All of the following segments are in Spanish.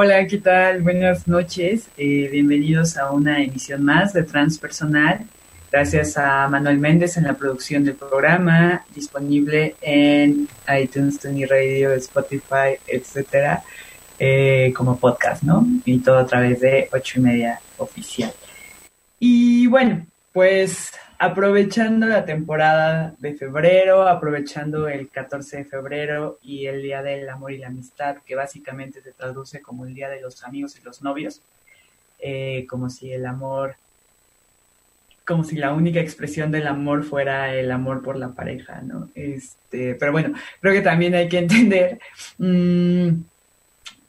Hola, ¿qué tal? Buenas noches. Eh, bienvenidos a una emisión más de Transpersonal. Gracias a Manuel Méndez en la producción del programa, disponible en iTunes, Tony Radio, Spotify, etcétera, eh, como podcast, ¿no? Y todo a través de ocho y media oficial. Y bueno, pues aprovechando la temporada de febrero, aprovechando el 14 de febrero y el Día del Amor y la Amistad, que básicamente se traduce como el Día de los Amigos y los Novios, eh, como si el amor, como si la única expresión del amor fuera el amor por la pareja, ¿no? Este, pero bueno, creo que también hay que entender mm,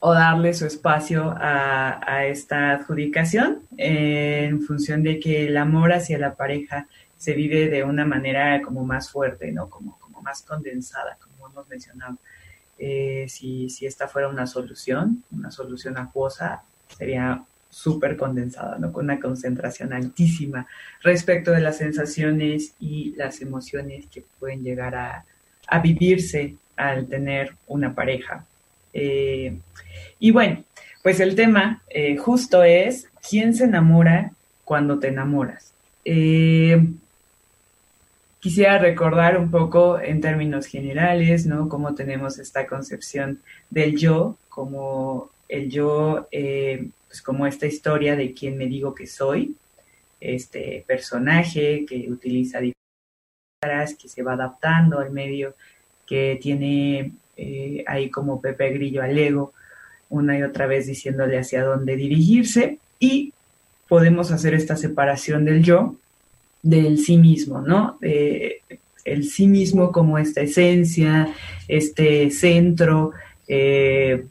o darle su espacio a, esta adjudicación en función de que el amor hacia la pareja se vive de una manera como más fuerte, ¿no? Como, como más condensada, como hemos mencionado. Eh, si, si esta fuera una solución, una solución acuosa, sería súper condensada, ¿no? Con una concentración altísima respecto de las sensaciones y las emociones que pueden llegar a, a vivirse al tener una pareja. Eh, y bueno, pues el tema eh, justo es quién se enamora cuando te enamoras. Eh, quisiera recordar un poco en términos generales, ¿no? Cómo tenemos esta concepción del yo, como el yo, pues como esta historia de quién me digo que soy, este personaje que utiliza diferentes que se va adaptando al medio, que tiene eh, ahí como Pepe Grillo al ego, una y otra vez diciéndole hacia dónde dirigirse y podemos hacer esta separación del yo del sí mismo, ¿no? el sí mismo como esta esencia, este centro, eh,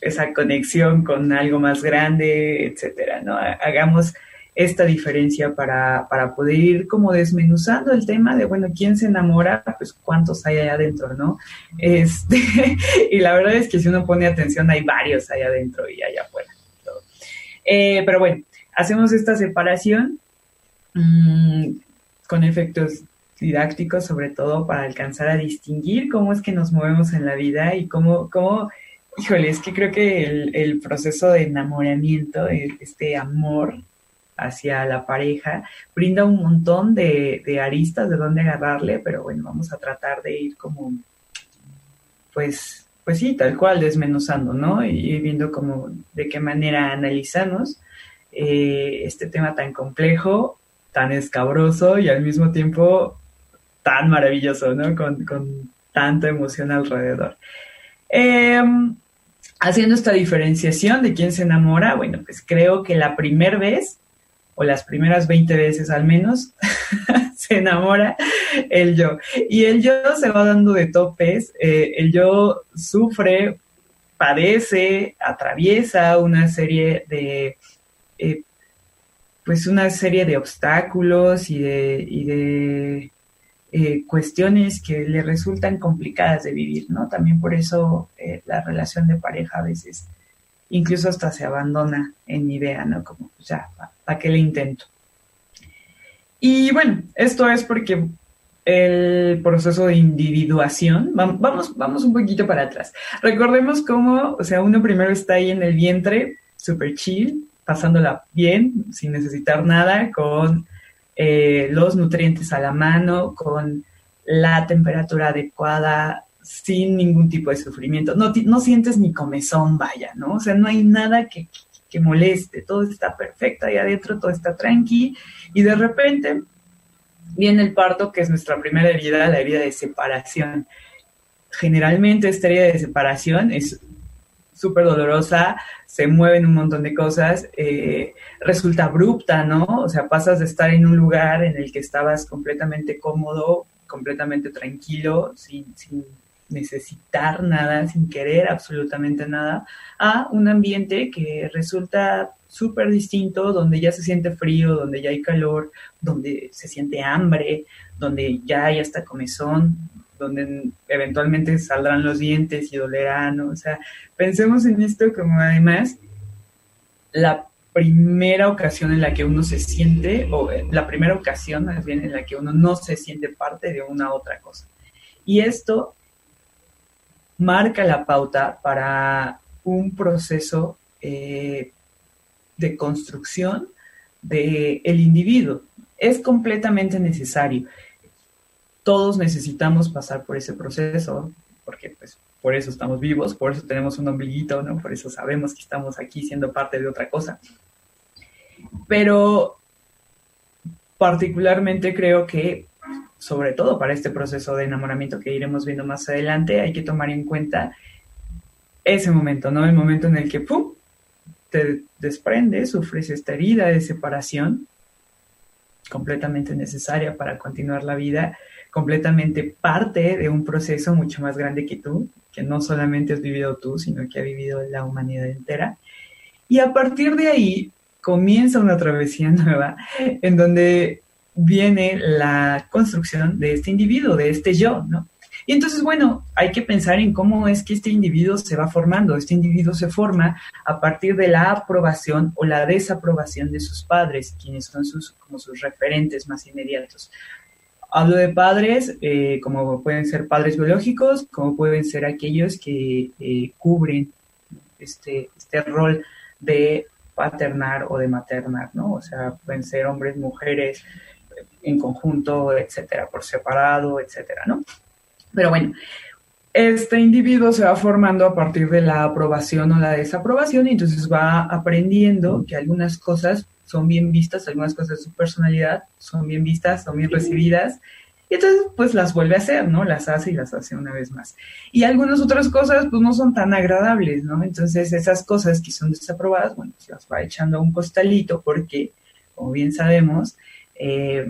esa conexión con algo más grande, etcétera, ¿no? Hagamos esta diferencia para, para, poder ir como desmenuzando el tema de, bueno, ¿quién se enamora? Pues cuántos hay allá adentro, ¿no? Este, y la verdad es que si uno pone atención, hay varios allá adentro y allá afuera. Eh, pero bueno, hacemos esta separación mmm, con efectos didácticos, sobre todo para alcanzar a distinguir cómo es que nos movemos en la vida y cómo, cómo híjole, es que creo que el, el proceso de enamoramiento, este amor, hacia la pareja, brinda un montón de, aristas de dónde agarrarle, pero bueno, vamos a tratar de ir como, pues, pues sí, tal cual, desmenuzando, ¿no? Y viendo como de qué manera analizamos eh, este tema tan complejo, tan escabroso y al mismo tiempo tan maravilloso, ¿no? Con, con tanta emoción alrededor. Em, haciendo esta diferenciación de quién se enamora, bueno, pues creo que la primera vez o las primeras 20 veces al menos, se enamora el yo. Y el yo se va dando de topes, eh, el yo sufre, padece, atraviesa una serie de, eh, pues una serie de obstáculos y de, y de eh, cuestiones que le resultan complicadas de vivir, ¿no? También por eso la relación de pareja a veces incluso hasta se abandona en idea, ¿no? Como, pues, ya, ¿para qué le intento? Y bueno, esto es porque el proceso de individuación, vamos, vamos un poquito para atrás. Recordemos cómo, o sea, uno primero está ahí en el vientre, súper chill, pasándola bien, sin necesitar nada, con eh, los nutrientes a la mano, con la temperatura adecuada, sin ningún tipo de sufrimiento. No, no sientes ni comezón, vaya, ¿no? O sea, no hay nada que, que moleste, todo está perfecto ahí adentro, todo está tranqui, y de repente viene el parto, que es nuestra primera herida, la herida de separación. Generalmente esta herida de separación es súper dolorosa, se mueven un montón de cosas, eh, resulta abrupta, ¿no? O sea, pasas de estar en un lugar en el que estabas completamente cómodo, completamente tranquilo, sin, sin necesitar nada, sin querer absolutamente nada, a un ambiente que resulta súper distinto, donde ya se siente frío, donde ya hay calor, donde se siente hambre, donde ya hay hasta comezón, donde eventualmente saldrán los dientes y dolerán, o sea, pensemos en esto como además la primera ocasión en la que uno se siente, o la primera ocasión más bien en la que uno no se siente parte de una otra cosa. Y esto marca la pauta para un proceso eh, de construcción del el individuo. Es completamente necesario. Todos necesitamos pasar por ese proceso, porque pues por eso estamos vivos, por eso tenemos un ombliguito, ¿no? Por eso sabemos que estamos aquí siendo parte de otra cosa. Pero particularmente creo que, sobre todo para este proceso de enamoramiento que iremos viendo más adelante, hay que tomar en cuenta ese momento, ¿no? El momento en el que, ¡pum!, te desprendes, sufres esta herida de separación completamente necesaria para continuar la vida, completamente parte de un proceso mucho más grande que tú, que no solamente has vivido tú, sino que ha vivido la humanidad entera. Y a partir de ahí comienza una travesía nueva en donde viene la construcción de este individuo, de este yo, ¿no? Y entonces, bueno, hay que pensar en cómo es que este individuo se va formando. Este individuo se forma a partir de la aprobación o la desaprobación de sus padres, quienes son sus, como sus referentes más inmediatos. Hablo de padres eh, como pueden ser padres biológicos, como pueden ser aquellos que eh, cubren este, este rol de paternar o de maternar, ¿no? O sea, pueden ser hombres, mujeres, en conjunto, etcétera, por separado, etcétera, ¿no? Pero bueno, este individuo se va formando a partir de la aprobación o la desaprobación y entonces va aprendiendo que algunas cosas son bien vistas, algunas cosas de su personalidad son bien vistas, son bien recibidas. Y entonces, pues las vuelve a hacer, ¿no? Las hace y las hace una vez más. Y algunas otras cosas, pues no son tan agradables, ¿no? Entonces, esas cosas que son desaprobadas, bueno, se las va echando a un costalito porque, como bien sabemos, eh,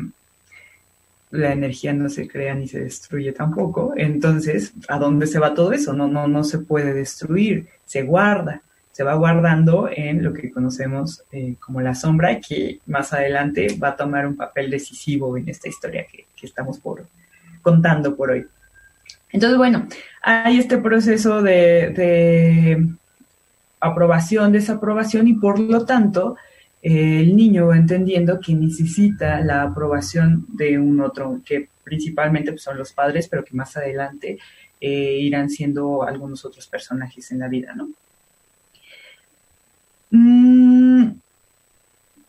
la energía no se crea ni se destruye tampoco. Entonces, ¿a dónde se va todo eso? No, no, no se puede destruir, se guarda, se va guardando en lo que conocemos eh, como la sombra, que más adelante va a tomar un papel decisivo en esta historia que, estamos por, contando por hoy. Entonces, bueno, hay este proceso de, de aprobación, desaprobación y por lo tanto el niño entendiendo que necesita la aprobación de un otro, que principalmente pues, son los padres, pero que más adelante eh, irán siendo algunos otros personajes en la vida, ¿no? Mm,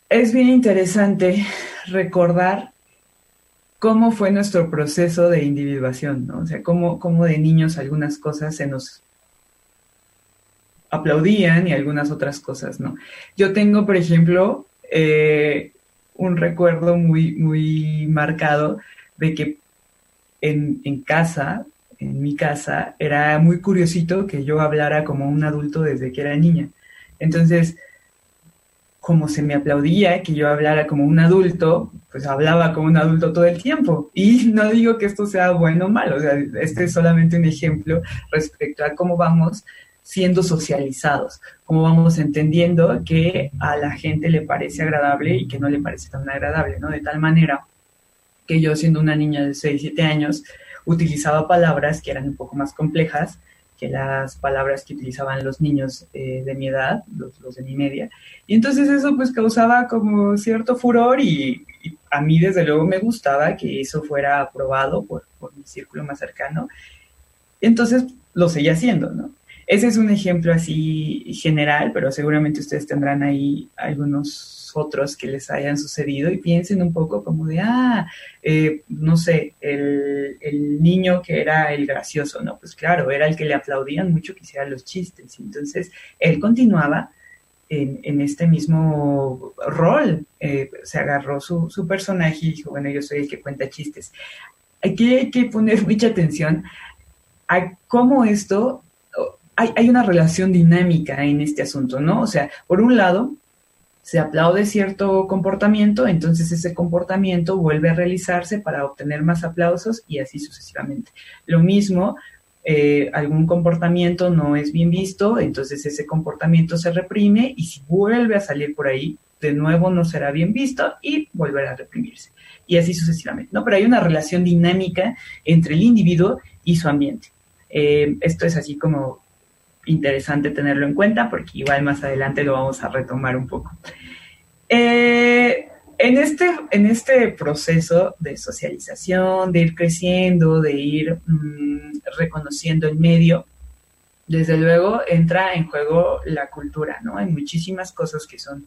es bien interesante recordar cómo fue nuestro proceso de individuación, ¿no? O sea, cómo, cómo de niños algunas cosas se nos aplaudían y algunas otras cosas, ¿no? Yo tengo, por ejemplo, eh, un recuerdo muy, muy marcado de que en, en, casa, en mi casa, era muy curiosito que yo hablara como un adulto desde que era niña. Entonces, como se me aplaudía que yo hablara como un adulto, pues hablaba como un adulto todo el tiempo. Y no digo que esto sea bueno o malo, o sea, este es solamente un ejemplo respecto a cómo vamos siendo socializados, como vamos entendiendo que a la gente le parece agradable y que no le parece tan agradable, ¿no? De tal manera que yo siendo una niña de 6, 7 años, utilizaba palabras que eran un poco más complejas que las palabras que utilizaban los niños eh, de mi edad, los, de mi media. Y entonces eso pues causaba como cierto furor y, a mí desde luego me gustaba que eso fuera aprobado por, por mi círculo más cercano. Entonces lo seguía haciendo, ¿no? Ese es un ejemplo así general, pero seguramente ustedes tendrán ahí algunos otros que les hayan sucedido y piensen un poco como de, ah, eh, no sé, el, niño que era el gracioso, ¿no? Pues claro, era el que le aplaudían mucho que hiciera los chistes. Entonces, él continuaba en, este mismo rol. Eh, se agarró su, su, personaje y dijo, bueno, yo soy el que cuenta chistes. Aquí hay que poner mucha atención a cómo esto hay, una relación dinámica en este asunto, ¿no? O sea, por un lado, se aplaude cierto comportamiento, entonces ese comportamiento vuelve a realizarse para obtener más aplausos y así sucesivamente. Lo mismo, eh, algún comportamiento no es bien visto, entonces ese comportamiento se reprime y si vuelve a salir por ahí, de nuevo no será bien visto y volverá a reprimirse. Y así sucesivamente, ¿no? Pero hay una relación dinámica entre el individuo y su ambiente. Eh, esto es así como interesante tenerlo en cuenta porque igual más adelante lo vamos a retomar un poco. Eh, en, este, en este proceso de socialización, de ir creciendo, de ir mm, reconociendo el medio, desde luego entra en juego la cultura, ¿no? Hay muchísimas cosas que son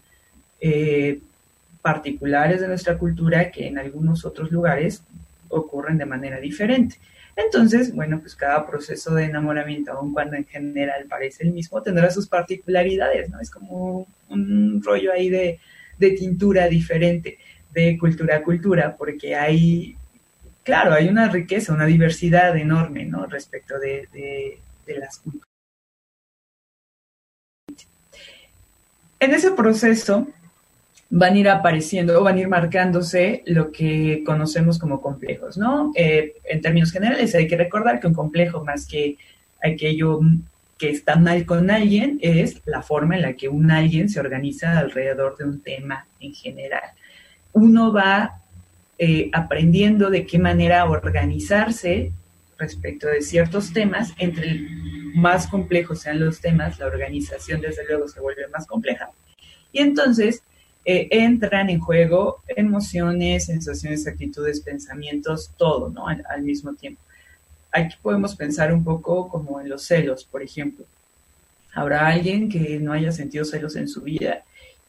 eh, particulares de nuestra cultura que en algunos otros lugares ocurren de manera diferente. Entonces, bueno, pues cada proceso de enamoramiento, aun cuando en general parece el mismo, tendrá sus particularidades, ¿no? Es como un rollo ahí de, tintura diferente, de cultura a cultura, porque hay, claro, hay una riqueza, una diversidad enorme, ¿no? Respecto de, de las culturas. En ese proceso, van a ir apareciendo o van a ir marcándose lo que conocemos como complejos, ¿no? Eh, en términos generales hay que recordar que un complejo más que aquello que está mal con alguien es la forma en la que un alguien se organiza alrededor de un tema en general. Uno va eh, aprendiendo de qué manera organizarse respecto de ciertos temas, entre más complejos sean los temas, la organización desde luego se vuelve más compleja. Y entonces eh, entran en juego emociones, sensaciones, actitudes, pensamientos, todo, ¿no? Al, mismo tiempo. Aquí podemos pensar un poco como en los celos, por ejemplo. Habrá alguien que no haya sentido celos en su vida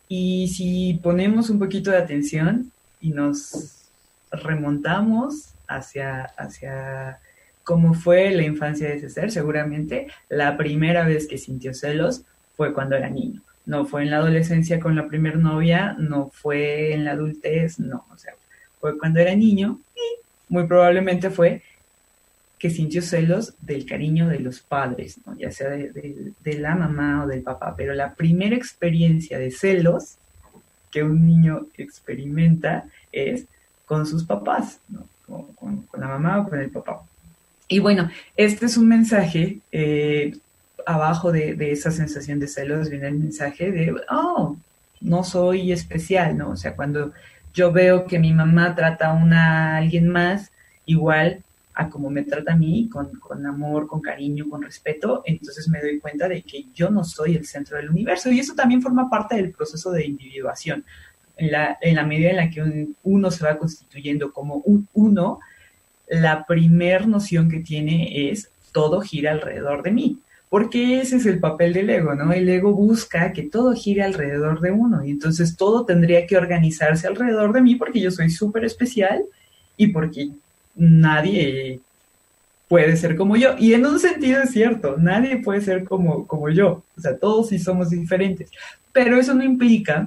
y si ponemos un poquito de atención y nos remontamos hacia, hacia cómo fue la infancia de ese ser, seguramente la primera vez que sintió celos fue cuando era niño no fue en la adolescencia con la primer novia, no fue en la adultez, no, o sea, fue cuando era niño y muy probablemente fue que sintió celos del cariño de los padres, ¿no? ya sea de, la mamá o del papá, pero la primera experiencia de celos que un niño experimenta es con sus papás, ¿no? con, la mamá o con el papá. Y bueno, este es un mensaje eh, abajo de, esa sensación de celos viene el mensaje de, oh, no soy especial, ¿no? O sea, cuando yo veo que mi mamá trata a alguien más igual a como me trata a mí, con, amor, con cariño, con respeto, entonces me doy cuenta de que yo no soy el centro del universo. Y eso también forma parte del proceso de individuación. En la, en la medida en la que uno se va constituyendo como un uno, la primer noción que tiene es todo gira alrededor de mí porque ese es el papel del ego, ¿no? El ego busca que todo gire alrededor de uno y entonces todo tendría que organizarse alrededor de mí porque yo soy súper especial y porque nadie puede ser como yo. Y en un sentido es cierto, nadie puede ser como, como yo, o sea, todos sí somos diferentes, pero eso no implica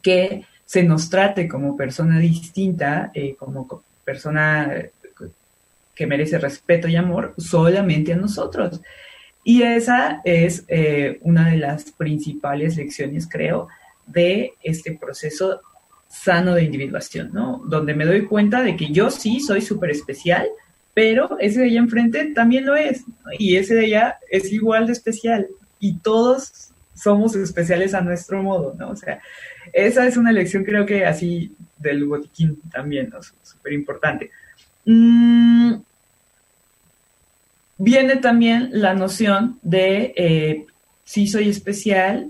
que se nos trate como persona distinta, eh, como persona que merece respeto y amor solamente a nosotros. Y esa es eh, una de las principales lecciones, creo, de este proceso sano de individuación, ¿no? Donde me doy cuenta de que yo sí soy súper especial, pero ese de allá enfrente también lo es, y ese de allá es igual de especial, y todos somos especiales a nuestro modo, ¿no? O sea, esa es una lección creo que así del botiquín también, ¿no? Súper importante. Mm, viene también la noción de eh, si soy especial,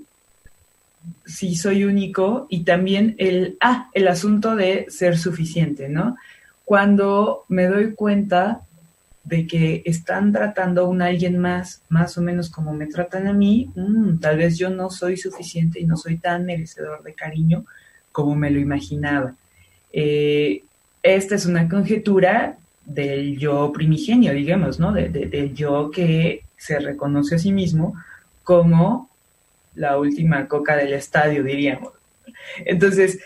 si soy único y también el, ah, el asunto de ser suficiente, ¿no? Cuando me doy cuenta de que están tratando a un alguien más, más o menos como me tratan a mí, mm, tal vez yo no soy suficiente y no soy tan merecedor de cariño como me lo imaginaba. Eh, esta es una conjetura del yo primigenio, digamos, ¿no? del yo que se reconoce a sí mismo como la última coca del estadio, diríamos. Entonces,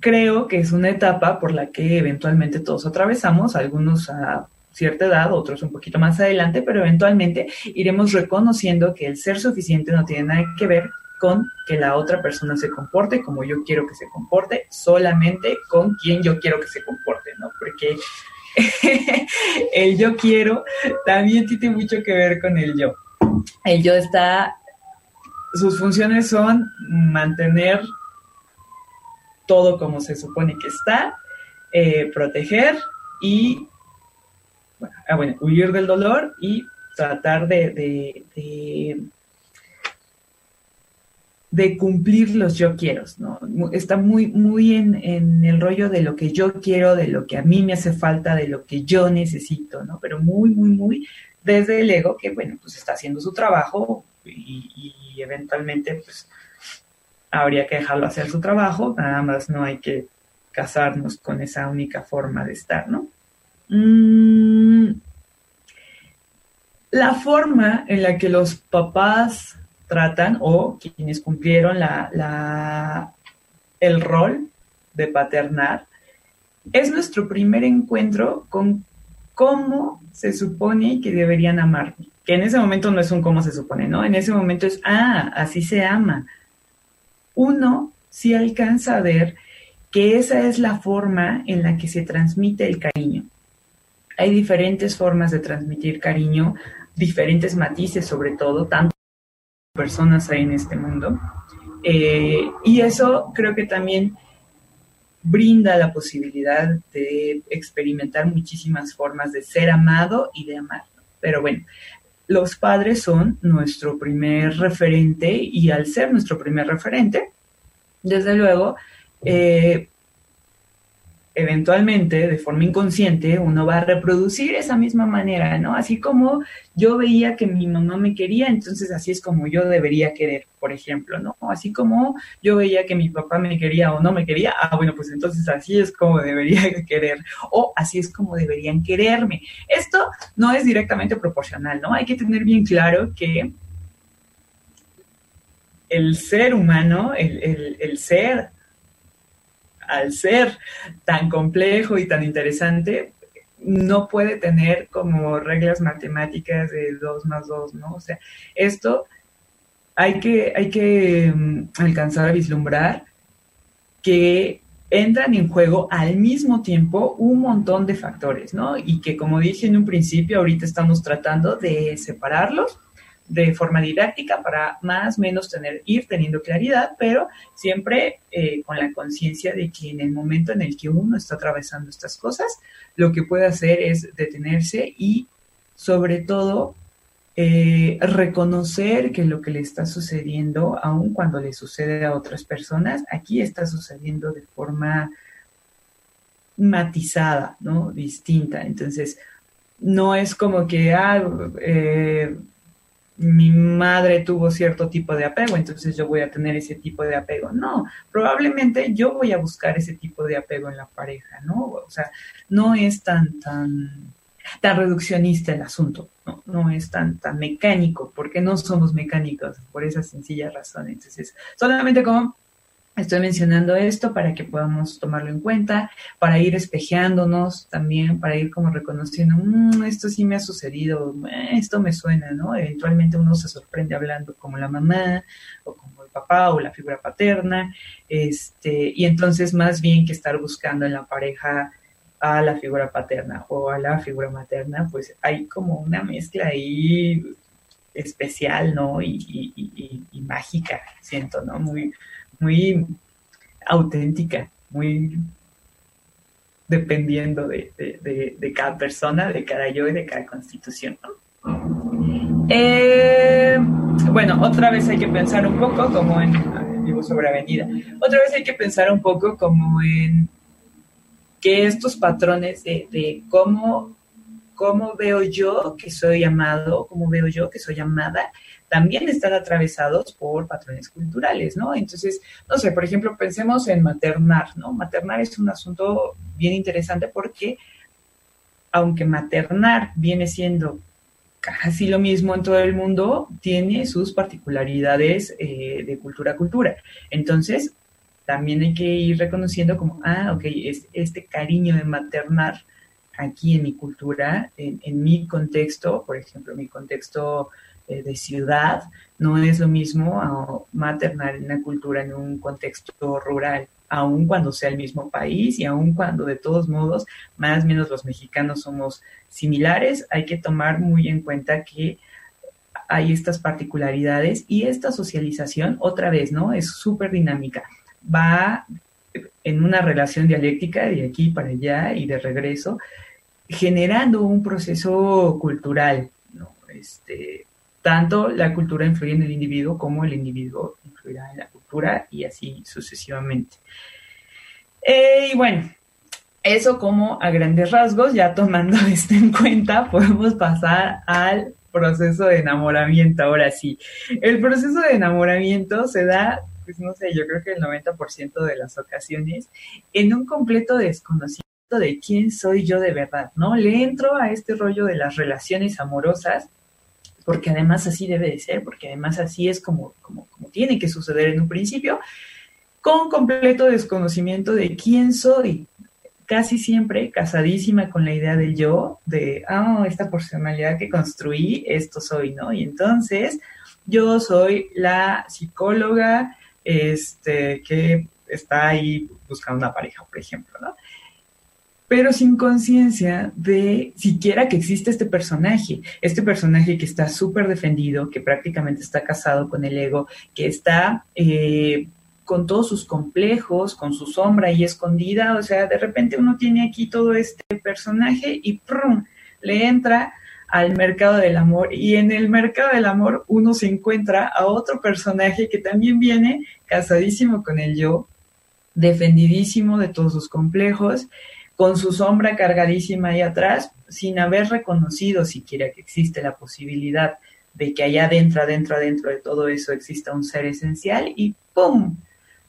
creo que es una etapa por la que eventualmente todos atravesamos, algunos a cierta edad, otros un poquito más adelante, pero eventualmente iremos reconociendo que el ser suficiente no tiene nada que ver con que la otra persona se comporte como yo quiero que se comporte, solamente con quien yo quiero que se comporte, ¿no? Porque el yo quiero también tiene mucho que ver con el yo. El yo está, sus funciones son mantener todo como se supone que está, eh, proteger y ah, bueno, huir del dolor y tratar de cumplir los yo quiero, ¿no? Está muy, muy en, el rollo de lo que yo quiero, de lo que a mí me hace falta, de lo que yo necesito, ¿no? Pero muy, muy, muy desde el ego que, bueno, pues está haciendo su trabajo y, y eventualmente, pues, habría que dejarlo hacer su trabajo, nada más no hay que casarnos con esa única forma de estar, ¿no? Mm, la forma en la que los papás tratan o quienes cumplieron la, el rol de paternar es nuestro primer encuentro con cómo se supone que deberían amarme. Que en ese momento no es un cómo se supone, ¿no? En ese momento es, ah, así se ama. Uno sí alcanza a ver que esa es la forma en la que se transmite el cariño. Hay diferentes formas de transmitir cariño, diferentes matices sobre todo, tantas personas hay en este mundo. Eh, y eso creo que también brinda la posibilidad de experimentar muchísimas formas de ser amado y de amar. Pero bueno, los padres son nuestro primer referente y al ser nuestro primer referente, desde luego, eh, eventualmente, de forma inconsciente, uno va a reproducir esa misma manera, ¿no? Así como yo veía que mi mamá me quería, entonces así es como yo debería querer, por ejemplo, ¿no? Así como yo veía que mi papá me quería o no me quería, ah, bueno, pues entonces así es como debería querer, o así es como deberían quererme. Esto no es directamente proporcional, ¿no? Hay que tener bien claro que el ser humano, el, el ser al ser tan complejo y tan interesante, no puede tener como reglas matemáticas de 2 más 2, ¿no? O sea, esto hay que, hay que mm, alcanzar a vislumbrar que entran en juego al mismo tiempo un montón de factores, ¿no? Y que como dije en un principio, ahorita estamos tratando de separarlos de forma didáctica para más o menos tener, ir teniendo claridad, pero siempre eh, con la conciencia de que en el momento en el que uno está atravesando estas cosas, lo que puede hacer es detenerse y sobre todo eh, reconocer que lo que le está sucediendo, aun cuando le sucede a otras personas, aquí está sucediendo de forma matizada, ¿no? Distinta. Entonces, no es como que, ah, eh, mi madre tuvo cierto tipo de apego, entonces yo voy a tener ese tipo de apego. No, probablemente yo voy a buscar ese tipo de apego en la pareja, ¿no? O sea, no es tan, tan, tan reduccionista el asunto, no, no es tan, tan mecánico, porque no somos mecánicos, por esa sencilla razón. Entonces, solamente como Estoy mencionando esto para que podamos tomarlo en cuenta, para ir espejeándonos también, para ir como reconociendo, mm, esto sí me ha sucedido, eh, esto me suena, ¿no? Eventualmente uno se sorprende hablando como la mamá o como el papá o la figura paterna, este, y entonces más bien que estar buscando en la pareja a la figura paterna o a la figura materna, pues hay como una mezcla ahí especial, ¿no? Y, y, y mágica, siento, ¿no? Muy, muy auténtica, muy dependiendo de, cada persona, de cada yo y de cada constitución. Eh, bueno, otra vez hay que pensar un poco como en, vivo sobre avenida, otra vez hay que pensar un poco como en que estos patrones de, de cómo, cómo veo yo que soy amado, cómo veo yo que soy amada, también están atravesados por patrones culturales, ¿no? Entonces, no sé, por ejemplo, pensemos en maternar, ¿no? Maternar es un asunto bien interesante porque aunque maternar viene siendo casi lo mismo en todo el mundo, tiene sus particularidades eh, de cultura a cultura. Entonces, también hay que ir reconociendo como, ah, ok, es, este cariño de maternar aquí en mi cultura, en, en mi contexto, por ejemplo, mi contexto de ciudad, no es lo mismo maternar en una cultura en un contexto rural, aun cuando sea el mismo país y aun cuando de todos modos, más o menos los mexicanos somos similares, hay que tomar muy en cuenta que hay estas particularidades y esta socialización, otra vez, ¿no? Es súper dinámica. Va en una relación dialéctica de aquí para allá y de regreso, generando un proceso cultural, ¿no? Este, tanto la cultura influye en el individuo como el individuo influirá en la cultura y así sucesivamente. Eh, y bueno, eso como a grandes rasgos, ya tomando esto en cuenta, podemos pasar al proceso de enamoramiento. Ahora sí, el proceso de enamoramiento se da, pues no sé, yo creo que el 90% de las ocasiones en un completo desconocimiento de quién soy yo de verdad, ¿no? Le entro a este rollo de las relaciones amorosas porque además así debe de ser, porque además así es como, como, tiene que suceder en un principio, con completo desconocimiento de quién soy, casi siempre casadísima con la idea del yo, de, ah, esta personalidad que construí, esto soy, ¿no? Y entonces yo soy la psicóloga este, que está ahí buscando una pareja, por ejemplo, ¿no? Pero sin conciencia de siquiera que existe este personaje, este personaje que está súper defendido, que prácticamente está casado con el ego, que está eh, con todos sus complejos, con su sombra y escondida, o sea, de repente uno tiene aquí todo este personaje y ¡prum! le entra al mercado del amor. Y en el mercado del amor uno se encuentra a otro personaje que también viene casadísimo con el yo, defendidísimo de todos sus complejos, con su sombra cargadísima ahí atrás, sin haber reconocido siquiera que existe la posibilidad de que allá adentro, adentro, adentro de todo eso exista un ser esencial y ¡pum!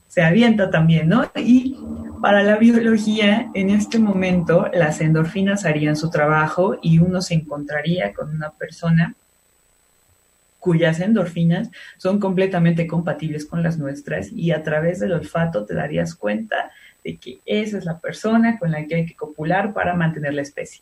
se avienta también, ¿no? Y para la biología, en este momento, las endorfinas harían su trabajo y uno se encontraría con una persona cuyas endorfinas son completamente compatibles con las nuestras y a través del olfato te darías cuenta de que esa es la persona con la que hay que copular para mantener la especie.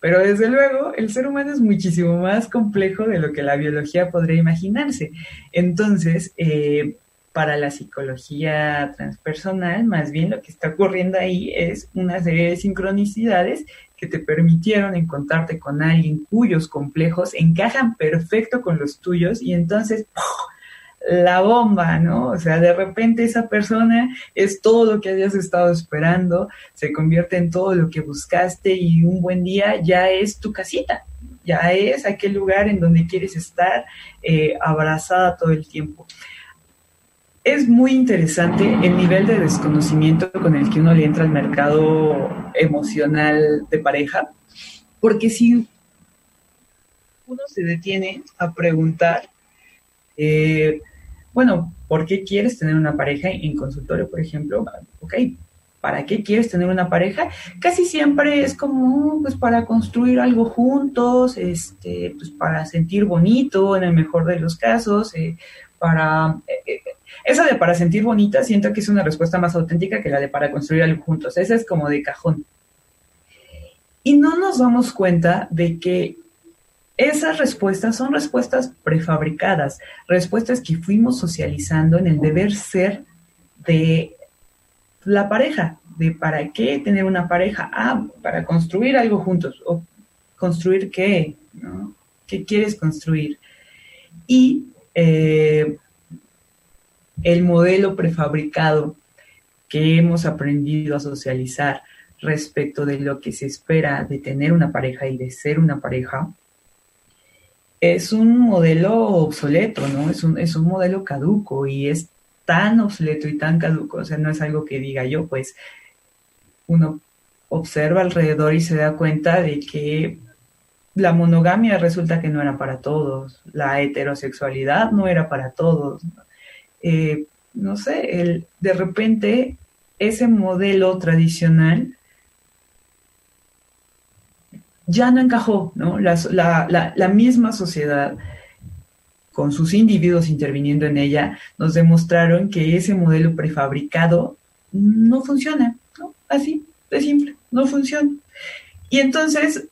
Pero desde luego, el ser humano es muchísimo más complejo de lo que la biología podría imaginarse. Entonces, eh, para la psicología transpersonal, más bien lo que está ocurriendo ahí es una serie de sincronicidades que te permitieron encontrarte con alguien cuyos complejos encajan perfecto con los tuyos y entonces la bomba, ¿no? O sea, de repente esa persona es todo lo que habías estado esperando, se convierte en todo lo que buscaste y un buen día ya es tu casita, ya es aquel lugar en donde quieres estar eh, abrazada todo el tiempo es muy interesante el nivel de desconocimiento con el que uno le entra al mercado emocional de pareja, porque si uno se detiene a preguntar, eh, bueno, ¿por qué quieres tener una pareja en consultorio, por ejemplo? Ok, ¿para qué quieres tener una pareja? Casi siempre es como, pues para construir algo juntos, este, pues para sentir bonito en el mejor de los casos, eh, para... Eh, esa de para sentir bonita siento que es una respuesta más auténtica que la de para construir algo juntos. Esa es como de cajón. Y no nos damos cuenta de que esas respuestas son respuestas prefabricadas, respuestas que fuimos socializando en el deber ser de la pareja, de para qué tener una pareja, ah, para construir algo juntos, o construir qué, ¿no? ¿Qué quieres construir? Y eh, el modelo prefabricado que hemos aprendido a socializar respecto de lo que se espera de tener una pareja y de ser una pareja, es un modelo obsoleto, ¿no? Es un, es un modelo caduco y es tan obsoleto y tan caduco, o sea, no es algo que diga yo, pues uno observa alrededor y se da cuenta de que la monogamia resulta que no era para todos, la heterosexualidad no era para todos, eh, no sé, el, de repente ese modelo tradicional ya no encajó, ¿no? La, misma sociedad, con sus individuos interviniendo en ella, nos demostraron que ese modelo prefabricado no funciona, ¿no? Así, de simple, no funciona. Y entonces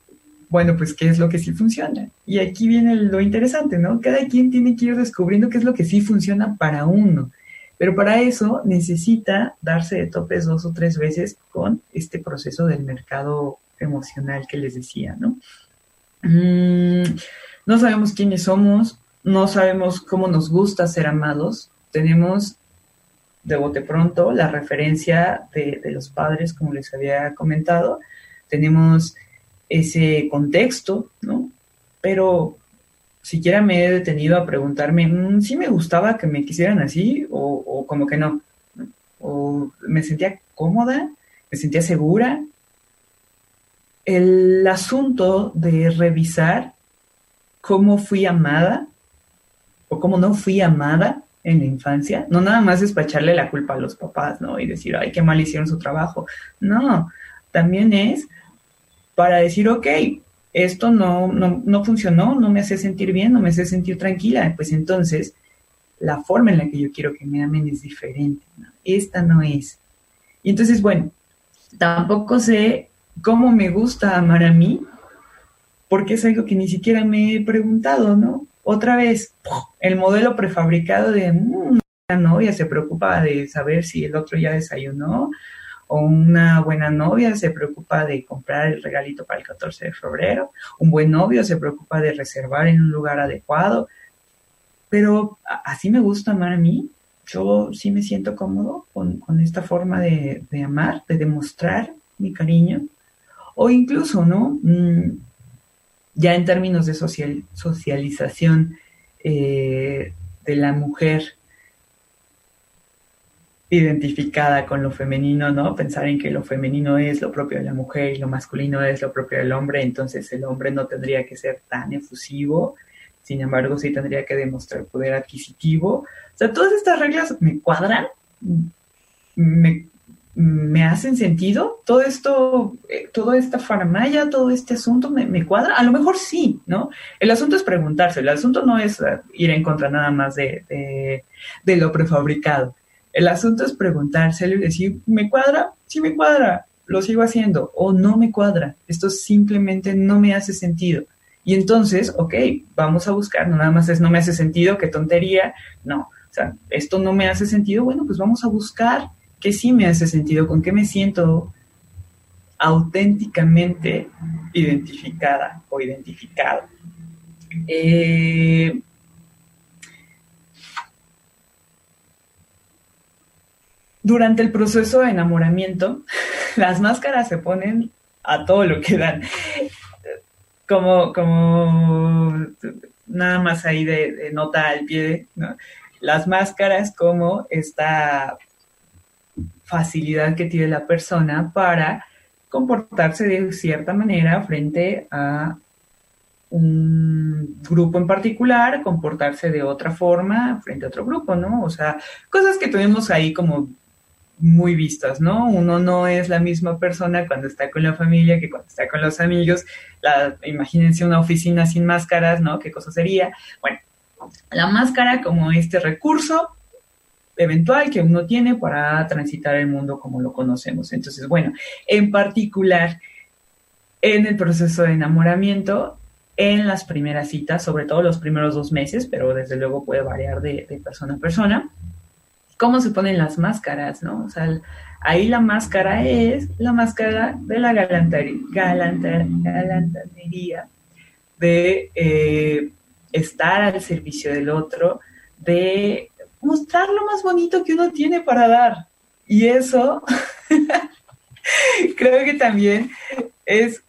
bueno, pues qué es lo que sí funciona. Y aquí viene lo interesante, ¿no? Cada quien tiene que ir descubriendo qué es lo que sí funciona para uno. Pero para eso necesita darse de topes dos o tres veces con este proceso del mercado emocional que les decía, ¿no? Mm, no sabemos quiénes somos, no sabemos cómo nos gusta ser amados. Tenemos de bote pronto la referencia de, los padres, como les había comentado. Tenemos ese contexto, ¿no? Pero siquiera me he detenido a preguntarme, mm, ¿sí me gustaba que me quisieran así o, como que no? ¿O me sentía cómoda? ¿Me sentía segura? El asunto de revisar cómo fui amada o cómo no fui amada en la infancia, no nada más despacharle la culpa a los papás, ¿no? Y decir, ay, qué mal hicieron su trabajo. No, también es para decir, ok, esto no, no, no funcionó, no me hace sentir bien, no me hace sentir tranquila, pues entonces la forma en la que yo quiero que me amen es diferente. Esta no es. Y entonces, bueno, tampoco sé cómo me gusta amar a mí, porque es algo que ni siquiera me he preguntado, ¿no? Otra vez, el modelo prefabricado de mm, una novia se preocupa de saber si el otro ya desayunó, o una buena novia se preocupa de comprar el regalito para el 14 de febrero, un buen novio se preocupa de reservar en un lugar adecuado, pero así me gusta amar a mí, yo sí me siento cómodo con, esta forma de, amar, de demostrar mi cariño, o incluso, ¿no? Mm, ya en términos de social, socialización eh, de la mujer identificada con lo femenino, ¿no? Pensar en que lo femenino es lo propio de la mujer y lo masculino es lo propio del hombre, entonces el hombre no tendría que ser tan efusivo, sin embargo sí tendría que demostrar poder adquisitivo. O sea, todas estas reglas me cuadran, me me hacen sentido, todo esto, eh, toda esta faramaya, todo este asunto me, cuadra, a lo mejor sí, ¿no? El asunto es preguntarse, el asunto no es eh, ir en contra nada más de, de, lo prefabricado, el asunto es preguntárselo y decir, ¿me cuadra? Sí me cuadra, lo sigo haciendo, o no me cuadra, esto simplemente no me hace sentido. Y entonces, ok, vamos a buscar, no nada más es no me hace sentido, qué tontería, no, o sea, esto no me hace sentido, bueno, pues vamos a buscar que sí me hace sentido, con qué me siento auténticamente identificada o identificado. Eh, durante el proceso de enamoramiento, las máscaras se ponen a todo lo que dan. Como, como nada más ahí de, nota al pie, las máscaras como esta facilidad que tiene la persona para comportarse de cierta manera frente a un grupo en particular, comportarse de otra forma frente a otro grupo, ¿no? O sea, cosas que tenemos ahí como muy vistas, ¿no? Uno no es la misma persona cuando está con la familia que cuando está con los amigos. La, imagínense una oficina sin máscaras, ¿no? ¿Qué cosa sería? Bueno, la máscara como este recurso eventual que uno tiene para transitar el mundo como lo conocemos. Entonces, bueno, en particular, en el proceso de enamoramiento, en las primeras citas, sobre todo los primeros dos meses, pero desde luego puede variar de, persona a persona, cómo se ponen las máscaras, ¿no? O sea, ahí la máscara es la máscara de la galantería, de eh, estar al servicio del otro, de mostrar lo más bonito que uno tiene para dar. Y eso creo que también es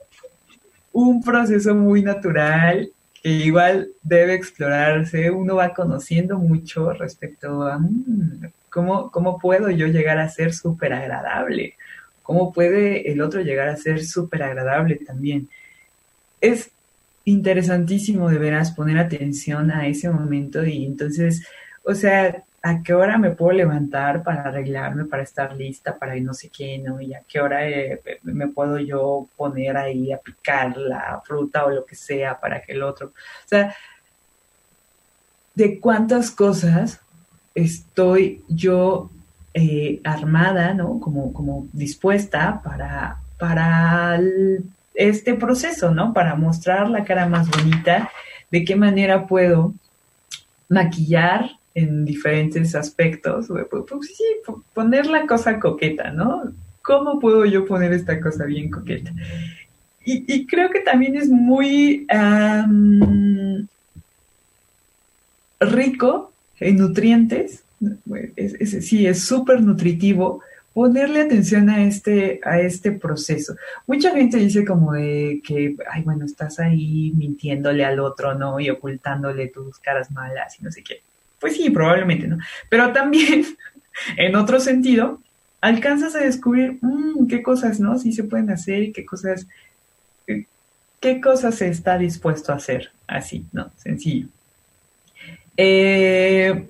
un proceso muy natural que igual debe explorarse. Uno va conociendo mucho respecto a mm, cómo, cómo puedo yo llegar a ser súper agradable, cómo puede el otro llegar a ser súper agradable también. Es interesantísimo de veras poner atención a ese momento y entonces o sea, ¿a qué hora me puedo levantar para arreglarme, para estar lista, para ir no sé qué, ¿no? Y a qué hora eh, me puedo yo poner ahí a picar la fruta o lo que sea para que el otro. O sea, de cuántas cosas estoy yo eh, armada, ¿no? Como, como dispuesta para, para este proceso, ¿no? Para mostrar la cara más bonita, de qué manera puedo maquillar en diferentes aspectos. Pues, pues, sí, poner la cosa coqueta, ¿no? ¿Cómo puedo yo poner esta cosa bien coqueta? Y, creo que también es muy rico en nutrientes, sí, es súper nutritivo ponerle atención a este, a este proceso. Mucha gente dice como de que, ay, bueno, estás ahí mintiéndole al otro, ¿no? Y ocultándole tus caras malas y no sé qué. Pues sí, probablemente, ¿no? Pero también, en otro sentido, alcanzas a descubrir mmm, qué cosas, ¿no? Sí se pueden hacer y qué cosas ¿qué cosas se está dispuesto a hacer? Así, ¿no? Sencillo. Eh,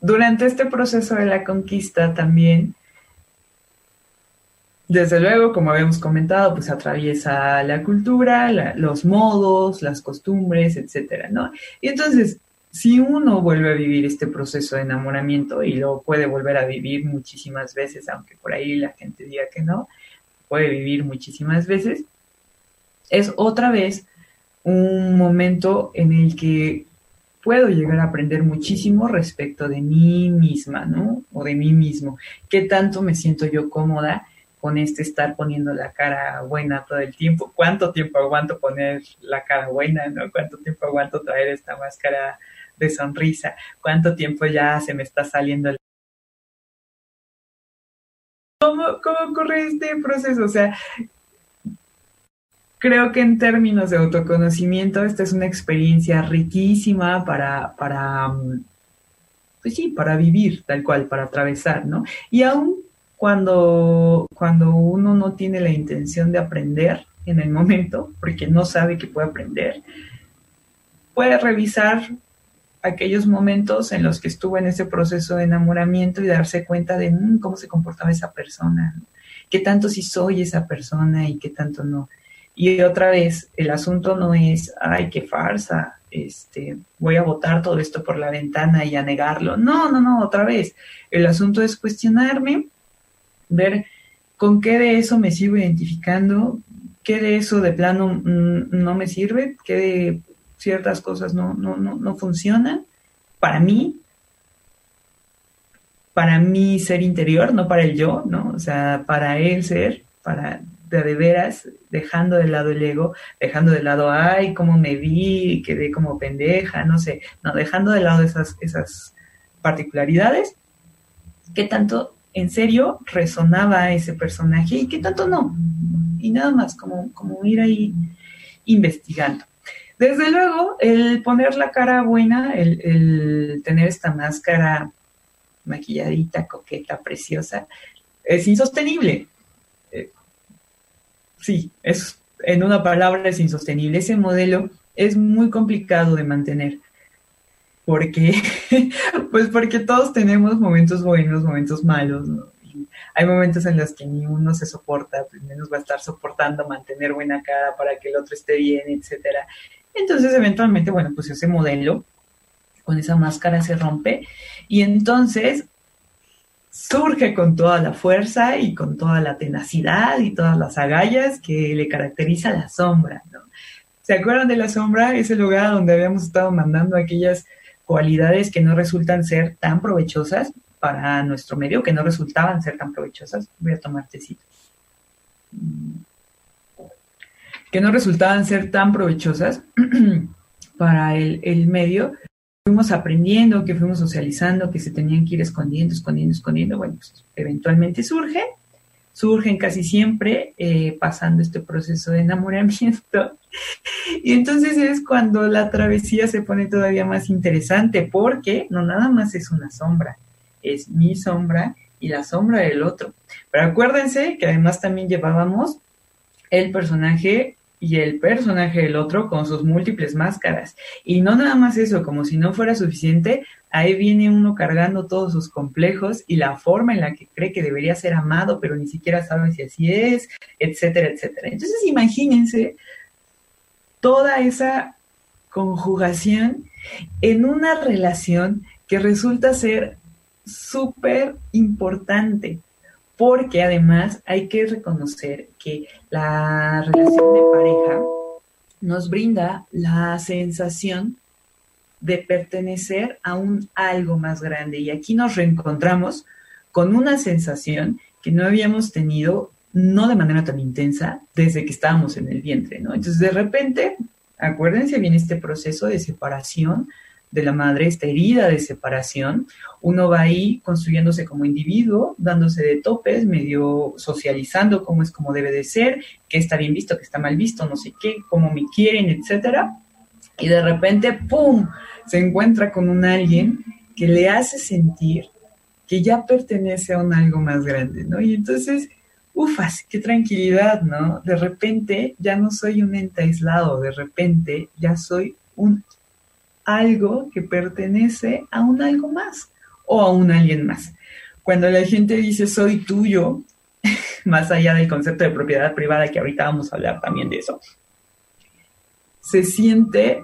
durante este proceso de la conquista también, desde luego, como habíamos comentado, pues atraviesa la cultura, los modos, las costumbres, etcétera, ¿no? Y entonces, si uno vuelve a vivir este proceso de enamoramiento y lo puede volver a vivir muchísimas veces, aunque por ahí la gente diga que no, puede vivir muchísimas veces, es otra vez un momento en el que puedo llegar a aprender muchísimo respecto de mí misma, ¿no? O de mí mismo. ¿Qué tanto me siento yo cómoda con este estar poniendo la cara buena todo el tiempo? ¿Cuánto tiempo aguanto poner la cara buena, ¿no? ¿Cuánto tiempo aguanto traer esta máscara de sonrisa, cuánto tiempo ya se me está saliendo el... ¿Cómo, ¿Cómo ocurre este proceso? O sea, creo que en términos de autoconocimiento, esta es una experiencia riquísima para, para, pues sí, para vivir tal cual, para atravesar, ¿no? Y aún cuando, cuando uno no tiene la intención de aprender en el momento, porque no sabe que puede aprender, puede revisar aquellos momentos en los que estuvo en ese proceso de enamoramiento y darse cuenta de mm, cómo se comportaba esa persona, qué tanto sí soy esa persona y qué tanto no. Y otra vez, el asunto no es, ay, qué farsa, este, voy a botar todo esto por la ventana y a negarlo. No, no, no, otra vez. El asunto es cuestionarme, ver con qué de eso me sigo identificando, qué de eso de plano mm, no me sirve, qué de ciertas cosas no, no, no, no funcionan para mí, para mi ser interior, no para el yo, ¿no? O sea, para el ser, para de, veras, dejando de lado el ego, dejando de lado, ay, cómo me vi, quedé como pendeja, no sé, no, dejando de lado esas, esas particularidades, qué tanto en serio resonaba ese personaje y qué tanto no. Y nada más, como, como ir ahí investigando. Desde luego, el poner la cara buena, el, tener esta máscara maquilladita, coqueta, preciosa, es insostenible. Eh, sí, es en una palabra es insostenible. Ese modelo es muy complicado de mantener. Porque, pues porque todos tenemos momentos buenos, momentos malos, hay momentos en los que ni uno se soporta, pues menos va a estar soportando mantener buena cara para que el otro esté bien, etcétera. Entonces, eventualmente, bueno, pues ese modelo con esa máscara se rompe y entonces surge con toda la fuerza y con toda la tenacidad y todas las agallas que le caracteriza la sombra. ¿Se acuerdan de la sombra? Ese lugar donde habíamos estado mandando aquellas cualidades que no resultan ser tan provechosas para nuestro medio, que no resultaban ser tan provechosas. Voy a tomar tecito que no resultaban ser tan provechosas para el, medio, fuimos aprendiendo, que fuimos socializando, que se tenían que ir escondiendo, escondiendo, escondiendo, bueno, pues eventualmente surgen, surgen casi siempre eh, pasando este proceso de enamoramiento. Y entonces es cuando la travesía se pone todavía más interesante, porque no nada más es una sombra, es mi sombra y la sombra del otro. Pero acuérdense que además también llevábamos el personaje y el personaje del otro con sus múltiples máscaras. Y no nada más eso, como si no fuera suficiente, ahí viene uno cargando todos sus complejos y la forma en la que cree que debería ser amado, pero ni siquiera sabe si así es, etcétera, etcétera. Entonces imagínense toda esa conjugación en una relación que resulta ser súper importante, porque además hay que reconocer que la relación de pareja nos brinda la sensación de pertenecer a un algo más grande y aquí nos reencontramos con una sensación que no habíamos tenido no de manera tan intensa desde que estábamos en el vientre, ¿no? Entonces de repente, acuérdense bien este proceso de separación de la madre, esta herida de separación, uno va ahí construyéndose como individuo, dándose de topes, medio socializando cómo es como debe de ser, qué está bien visto, qué está mal visto, no sé qué, cómo me quieren, etcétera. Y de repente, ¡pum!, se encuentra con un alguien que le hace sentir que ya pertenece a un algo más grande, ¿no? Y entonces ufas, qué tranquilidad, ¿no? De repente ya no soy un ente aislado, de repente ya soy un algo que pertenece a un algo más o a un alguien más. Cuando la gente dice soy tuyo, más allá del concepto de propiedad privada, que ahorita vamos a hablar también de eso, se siente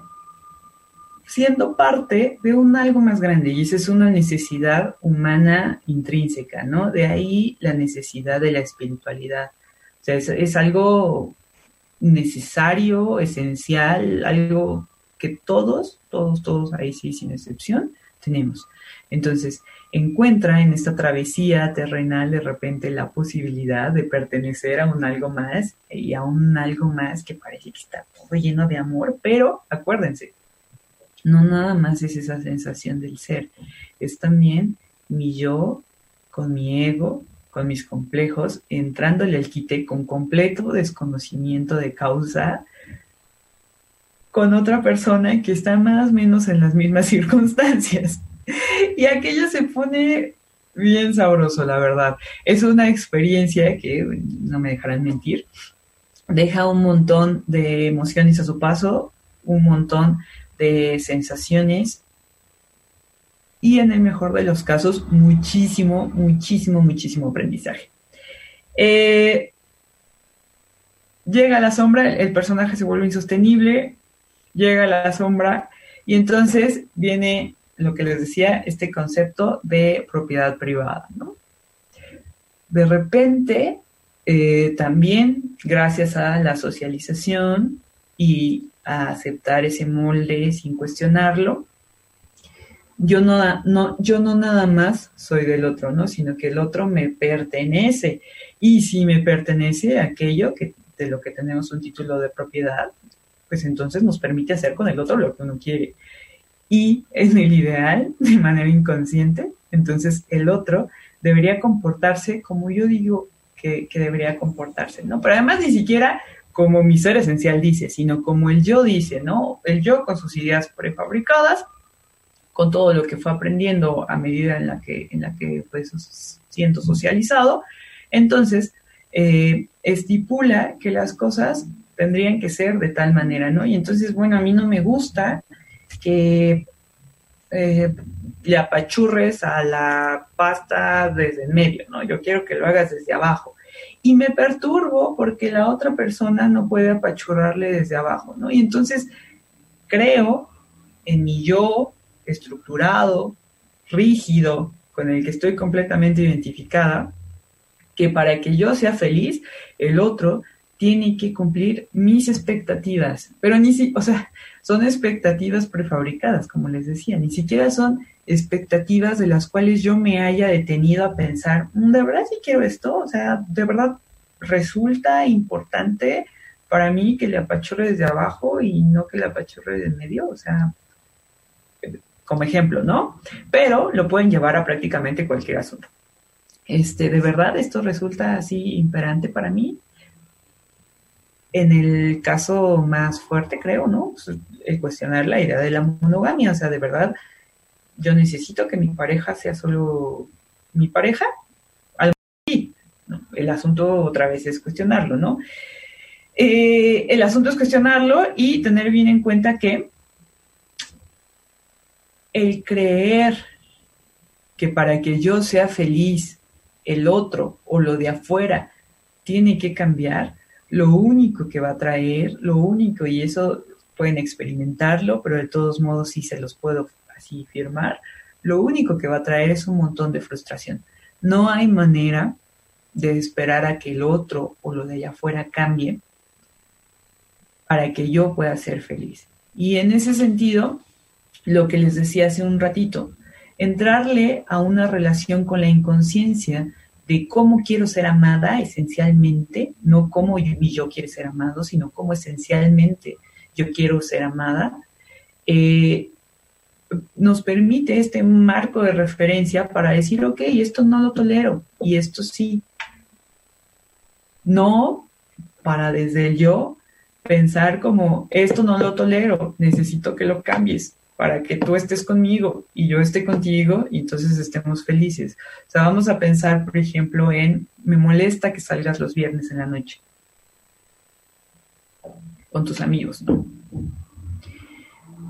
siendo parte de un algo más grande y esa es una necesidad humana intrínseca, ¿no? De ahí la necesidad de la espiritualidad. O sea, es, algo necesario, esencial, algo que todos, todos, todos, ahí sí, sin excepción, tenemos. Entonces, encuentra en esta travesía terrenal de repente la posibilidad de pertenecer a un algo más y a un algo más que parece que está todo lleno de amor, pero acuérdense, no nada más es esa sensación del ser, es también mi yo con mi ego, con mis complejos, entrándole al quite con completo desconocimiento de causa con otra persona que está más o menos en las mismas circunstancias. Y aquello se pone bien sabroso, la verdad. Es una experiencia que, no me dejarán mentir, deja un montón de emociones a su paso, un montón de sensaciones y en el mejor de los casos muchísimo, muchísimo, muchísimo aprendizaje. Eh, llega la sombra, el personaje se vuelve insostenible, llega la sombra y entonces viene lo que les decía, este concepto de propiedad privada, ¿no? De repente, eh, también gracias a la socialización y a aceptar ese molde sin cuestionarlo, yo no, no, yo no nada más soy del otro, ¿no? Sino que el otro me pertenece. Y si me pertenece aquello que, de lo que tenemos un título de propiedad, pues entonces nos permite hacer con el otro lo que uno quiere. Y en el ideal, de manera inconsciente, entonces el otro debería comportarse como yo digo que, que debería comportarse, ¿no? Pero además ni siquiera como mi ser esencial dice, sino como el yo dice, ¿no? El yo con sus ideas prefabricadas, con todo lo que fue aprendiendo a medida en la que, en la que pues, siento socializado, entonces eh, estipula que las cosas tendrían que ser de tal manera, ¿no? Y entonces, bueno, a mí no me gusta que eh, le apachurres a la pasta desde el medio, ¿no? Yo quiero que lo hagas desde abajo y me perturbo porque la otra persona no puede apachurrarle desde abajo, ¿no? Y entonces creo en mi yo estructurado, rígido, con el que estoy completamente identificada, que para que yo sea feliz, el otro tiene que cumplir mis expectativas, pero ni si, o sea, son expectativas prefabricadas, como les decía, ni siquiera son expectativas de las cuales yo me haya detenido a pensar, mm, ¿de verdad sí quiero esto? O sea, ¿de verdad resulta importante para mí que le apachurre desde abajo y no que le apachurre desde medio? O sea, como ejemplo, ¿no? Pero lo pueden llevar a prácticamente cualquier asunto. Este, ¿de verdad esto resulta así imperante para mí? En el caso más fuerte, creo, ¿no? El cuestionar la idea de la monogamia, o sea, de verdad, yo necesito que mi pareja sea solo mi pareja, algo así. El asunto otra vez es cuestionarlo, ¿no? Eh, el asunto es cuestionarlo y tener bien en cuenta que el creer que para que yo sea feliz, el otro o lo de afuera tiene que cambiar, lo único que va a traer, lo único, y eso pueden experimentarlo, pero de todos modos sí se los puedo así firmar, lo único que va a traer es un montón de frustración. No hay manera de esperar a que el otro o lo de allá afuera cambie para que yo pueda ser feliz. Y en ese sentido, lo que les decía hace un ratito, entrarle a una relación con la inconsciencia de cómo quiero ser amada esencialmente, no cómo yo, yo quiero ser amado, sino cómo esencialmente yo quiero ser amada, eh, nos permite este marco de referencia para decir, ok, esto no lo tolero y esto sí. No para desde el yo pensar como, esto no lo tolero, necesito que lo cambies. Para que tú estés conmigo y yo esté contigo y entonces estemos felices. O sea, vamos a pensar, por ejemplo, en me molesta que salgas los viernes en la noche con tus amigos, ¿no?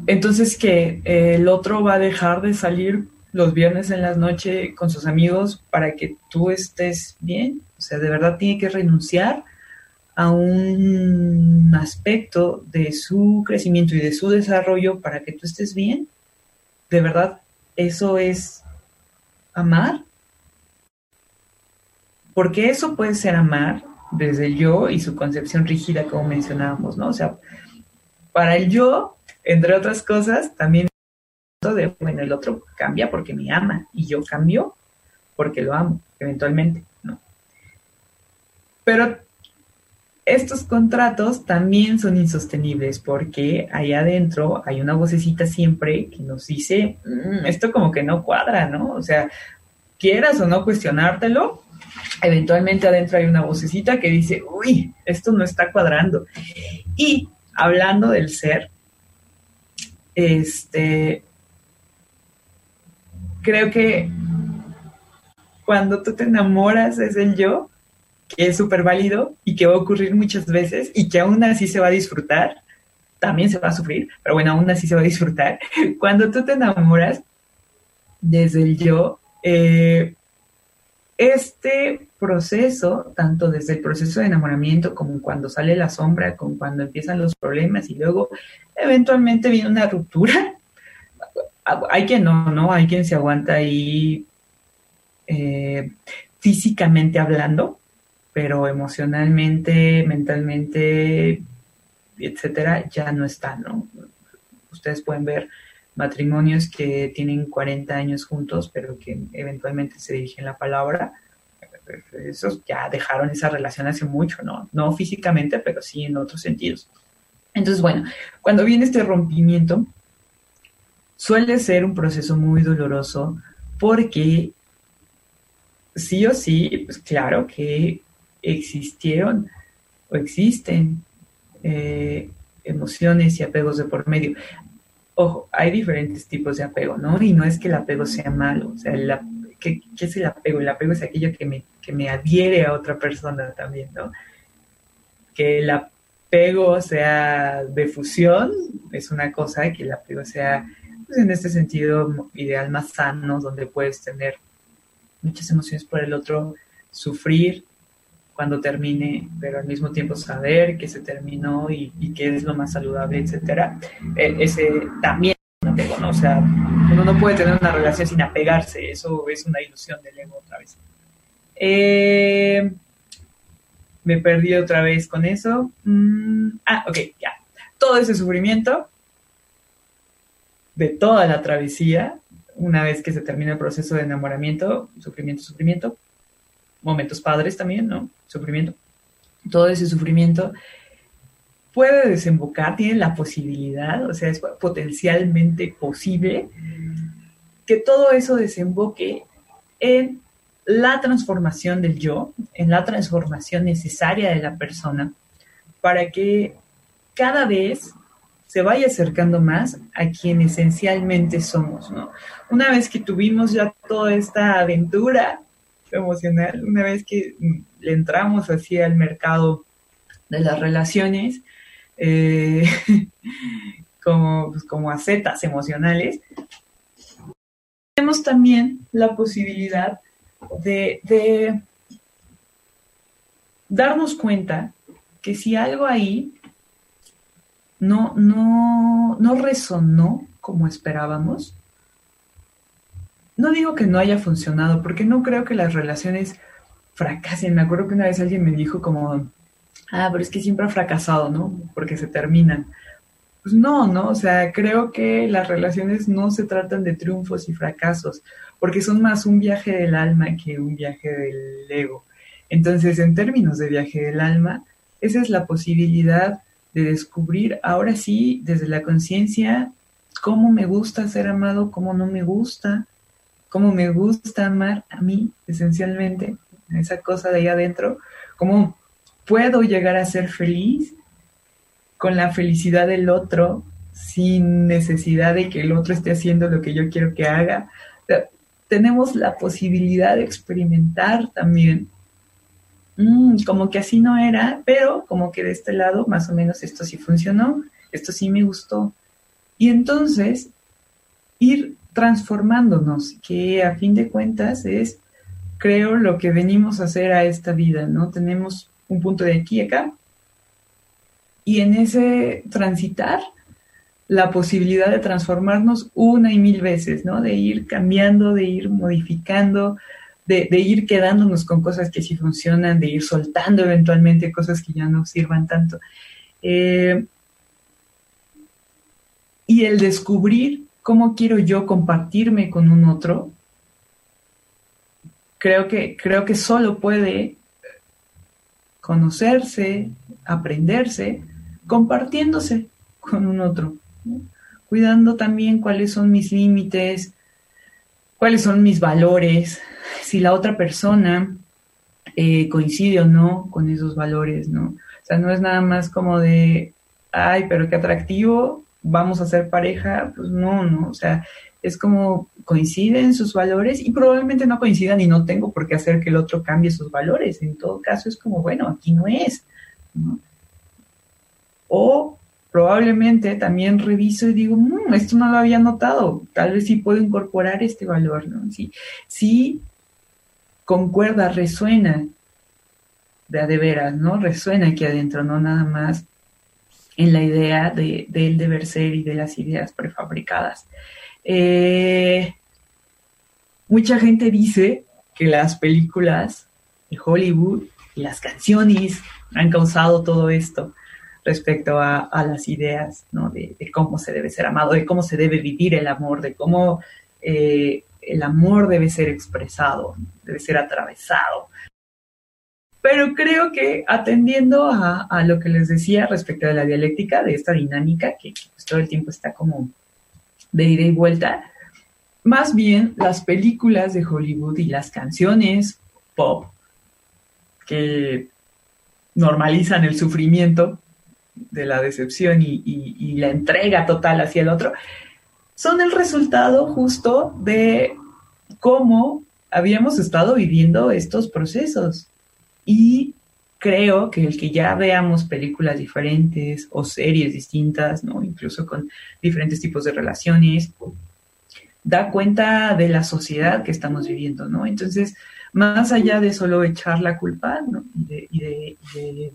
Entonces que el otro va a dejar de salir los viernes en la noche con sus amigos para que tú estés bien. O sea, de verdad tiene que renunciar a un aspecto de su crecimiento y de su desarrollo para que tú estés bien. De verdad, eso es amar. Porque eso puede ser amar desde el yo y su concepción rígida, como mencionábamos, ¿no? O sea, para el yo, entre otras cosas, también de, bueno, el otro cambia porque me ama y yo cambio porque lo amo, eventualmente, ¿no? Pero estos contratos también son insostenibles porque ahí adentro hay una vocecita siempre que nos dice, mm, esto como que no cuadra, ¿no? O sea, quieras o no cuestionártelo, eventualmente adentro hay una vocecita que dice, uy, esto no está cuadrando. Y hablando del ser, este, creo que cuando tú te enamoras es el yo, que es súper válido y que va a ocurrir muchas veces y que aún así se va a disfrutar, también se va a sufrir, pero bueno, aún así se va a disfrutar. Cuando tú te enamoras desde el yo, eh, este proceso, tanto desde el proceso de enamoramiento como cuando sale la sombra, como cuando empiezan los problemas y luego eventualmente viene una ruptura, hay quien no, ¿no? Hay quien se aguanta ahí eh, físicamente hablando, pero emocionalmente, mentalmente, etcétera, ya no está, ¿no? Ustedes pueden ver matrimonios que tienen 40 años juntos, pero que eventualmente se dirigen la palabra. Esos ya dejaron esa relación hace mucho, ¿no? No físicamente, pero sí en otros sentidos. Entonces, bueno, cuando viene este rompimiento, suele ser un proceso muy doloroso porque sí o sí, pues claro que existieron o existen eh, emociones y apegos de por medio. Ojo, hay diferentes tipos de apego, ¿no? Y no es que el apego sea malo, o sea, ¿qué, es el apego? El apego es aquello que me, que me adhiere a otra persona también, ¿no? Que el apego sea de fusión es una cosa, que el apego sea pues, en este sentido ideal más sano, donde puedes tener muchas emociones por el otro, sufrir cuando termine, pero al mismo tiempo saber que se terminó y, que es lo más saludable, etcétera. E, ese también apego, ¿no? O sea, uno no puede tener una relación sin apegarse, eso es una ilusión del ego otra vez. Eh, me perdí otra vez con eso. Mm, ah, ok, ya. Todo ese sufrimiento de toda la travesía, una vez que se termina el proceso de enamoramiento, sufrimiento, sufrimiento, momentos padres también, ¿no? Sufrimiento. Todo ese sufrimiento puede desembocar, tiene la posibilidad, o sea, es potencialmente posible que todo eso desemboque en la transformación del yo, en la transformación necesaria de la persona, para que cada vez se vaya acercando más a quien esencialmente somos, ¿no? Una vez que tuvimos ya toda esta aventura emocional, una vez que le entramos así al mercado de las relaciones, eh, como, pues, como emocionales, tenemos también la posibilidad de, de darnos cuenta que si algo ahí no, no, no resonó como esperábamos. No digo que no haya funcionado, porque no creo que las relaciones fracasen. Me acuerdo que una vez alguien me dijo como, ah, pero es que siempre ha fracasado, ¿no? Porque se terminan. Pues no, ¿no? O sea, creo que las relaciones no se tratan de triunfos y fracasos, porque son más un viaje del alma que un viaje del ego. Entonces, en términos de viaje del alma, esa es la posibilidad de descubrir ahora sí desde la conciencia cómo me gusta ser amado, cómo no me gusta, cómo me gusta amar a mí esencialmente, esa cosa de ahí adentro, cómo puedo llegar a ser feliz con la felicidad del otro sin necesidad de que el otro esté haciendo lo que yo quiero que haga. tenemos la posibilidad de experimentar también. Mm, como que así no era, pero como que de este lado más o menos esto sí funcionó, esto sí me gustó. Y entonces ir transformándonos, que a fin de cuentas es, creo, lo que venimos a hacer a esta vida, ¿no? Tenemos un punto de aquí y acá, y en ese transitar, la posibilidad de transformarnos una y mil veces, ¿no? De ir cambiando, de ir modificando, de, ir quedándonos con cosas que sí funcionan, de ir soltando eventualmente cosas que ya no sirvan tanto. Eh, y el descubrir cómo quiero yo compartirme con un otro, creo que, creo que solo puede conocerse, aprenderse, compartiéndose con un otro, cuidando también cuáles son mis límites, cuáles son mis valores, si la otra persona eh, coincide o no con esos valores, ¿no? O sea, no es nada más como de, ay, pero qué atractivo, vamos a ser pareja, pues no, no, o sea, es como coinciden sus valores y probablemente no coincidan y no tengo por qué hacer que el otro cambie sus valores. En todo caso es como, bueno, aquí no es. O probablemente también reviso y digo, mmm, esto no lo había notado, tal vez sí puedo incorporar este valor, ¿no? Sí, sí concuerda, resuena de de veras, ¿no? Resuena aquí adentro, no nada más en la idea de, del deber ser y de las ideas prefabricadas. Eh, mucha gente dice que las películas de Hollywood y las canciones han causado todo esto respecto a, las ideas ¿no? de, cómo se debe ser amado, de cómo se debe vivir el amor, de cómo eh, el amor debe ser expresado, debe ser atravesado. Pero creo que atendiendo a, lo que les decía respecto de la dialéctica, de esta dinámica que pues, todo el tiempo está como de ida y vuelta, más bien las películas de Hollywood y las canciones pop que normalizan el sufrimiento de la decepción y, y, la entrega total hacia el otro, son el resultado justo de cómo habíamos estado viviendo estos procesos. Y creo que el que ya veamos películas diferentes o series distintas, ¿no? Incluso con diferentes tipos de relaciones, da cuenta de la sociedad que estamos viviendo, ¿no? Entonces, más allá de solo echar la culpa, ¿no? Y de,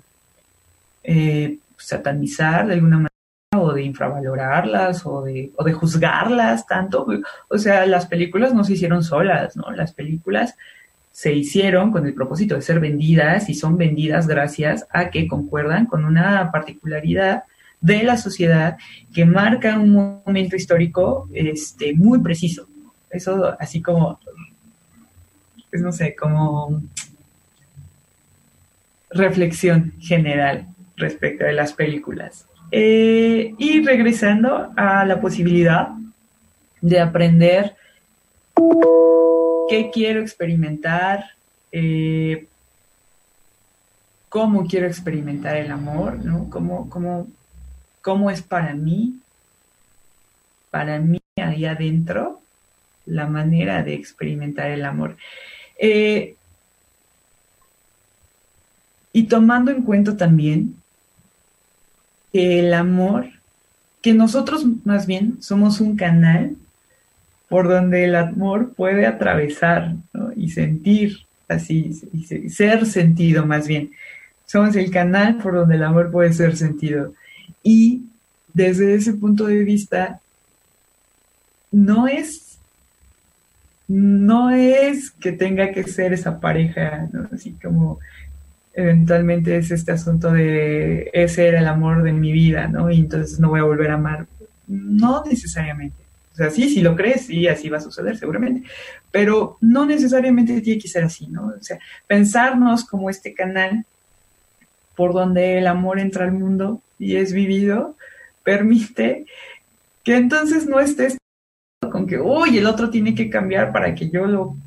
eh, satanizar de alguna manera o de infravalorarlas o de, o de juzgarlas tanto. O sea, las películas no se hicieron solas, ¿no? Las películas se hicieron con el propósito de ser vendidas y son vendidas gracias a que concuerdan con una particularidad de la sociedad que marca un momento histórico este, muy preciso. Eso así como, pues no sé, como reflexión general respecto de las películas. Eh, y regresando a la posibilidad de aprender qué quiero experimentar, eh, cómo quiero experimentar el amor, ¿no? ¿Cómo, cómo, cómo es para mí, para mí ahí adentro, la manera de experimentar el amor. Eh, y tomando en cuenta también que el amor, que nosotros más bien somos un canal por donde el amor puede atravesar y sentir así, y ser sentido más bien. Somos el canal por donde el amor puede ser sentido. Y desde ese punto de vista, no es, no es que tenga que ser esa pareja, así como eventualmente es este asunto de ese era el amor de mi vida, ¿no? Y entonces no voy a volver a amar. No necesariamente. O sea, sí, si lo crees, sí, así va a suceder seguramente, pero no necesariamente tiene que ser así, ¿no? O sea, pensarnos como este canal por donde el amor entra al mundo y es vivido, permite que entonces no estés con que, uy, el otro tiene que cambiar para que yo lo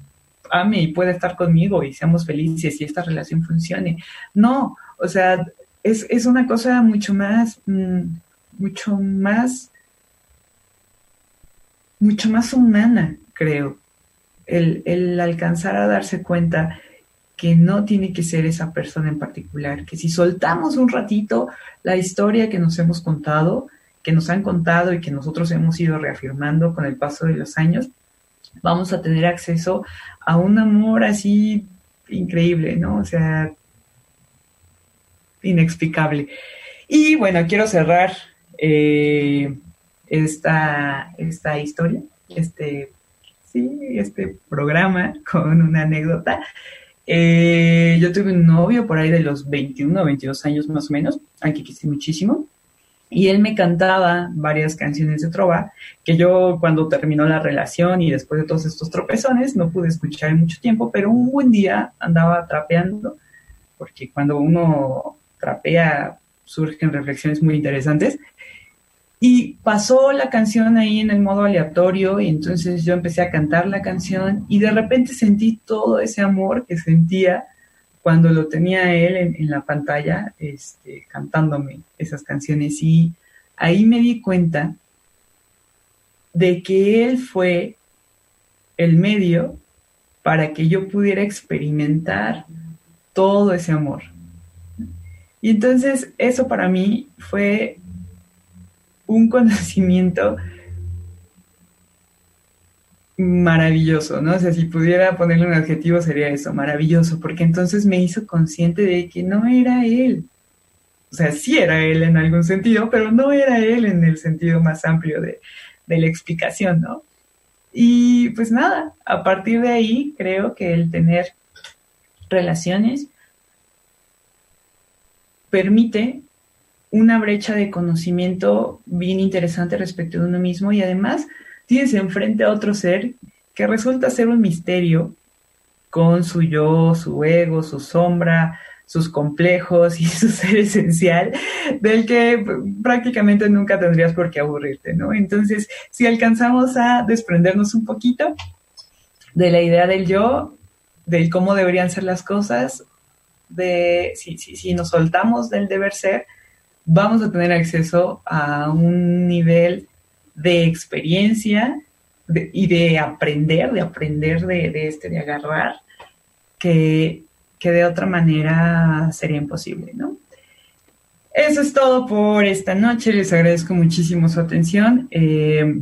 ame y pueda estar conmigo y seamos felices y esta relación funcione. No, o sea, es, una cosa mucho más, mm, mucho más mucho más humana, creo. El, el alcanzar a darse cuenta que no tiene que ser esa persona en particular, que si soltamos un ratito la historia que nos hemos contado, que nos han contado y que nosotros hemos ido reafirmando con el paso de los años, vamos a tener acceso a un amor así increíble, ¿no? O sea, inexplicable. Y bueno, quiero cerrar eh, esta, esta historia, este, sí, este programa con una anécdota. Eh, yo tuve un novio por ahí de los 21 o 22 años más o menos, al que quise muchísimo y él me cantaba varias canciones de trova que yo cuando terminó la relación y después de todos estos tropezones no pude escuchar en mucho tiempo, pero un buen día andaba trapeando, porque cuando uno trapea surgen reflexiones muy interesantes, y pasó la canción ahí en el modo aleatorio y entonces yo empecé a cantar la canción y de repente sentí todo ese amor que sentía cuando lo tenía él en, la pantalla este, cantándome esas canciones y ahí me di cuenta de que él fue el medio para que yo pudiera experimentar todo ese amor. Y entonces eso para mí fue un conocimiento maravilloso, ¿no? O sea, si pudiera ponerle un adjetivo sería eso, maravilloso, porque entonces me hizo consciente de que no era él. O sea, sí era él en algún sentido, pero no era él en el sentido más amplio de, de la explicación, ¿no? Y pues nada, a partir de ahí creo que el tener relaciones permite una brecha de conocimiento bien interesante respecto de uno mismo y además tienes enfrente a otro ser que resulta ser un misterio con su yo, su ego, su sombra, sus complejos y su ser esencial, del que prácticamente nunca tendrías por qué aburrirte, ¿no? Entonces, si alcanzamos a desprendernos un poquito de la idea del yo, del cómo deberían ser las cosas, de si, si, si nos soltamos del deber ser, vamos a tener acceso a un nivel de experiencia y de aprender, de aprender de, este, de agarrar, que, que, de otra manera sería imposible, ¿no? Eso es todo por esta noche, les agradezco muchísimo su atención. Eh,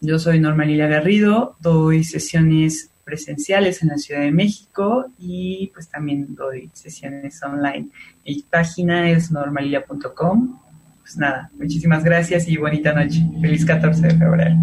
yo soy Norma Lilia Garrido, doy sesiones presenciales en la Ciudad de México y pues también doy sesiones online. Mi página es normalilia.com pues nada, muchísimas gracias y bonita noche. Feliz 14 de febrero.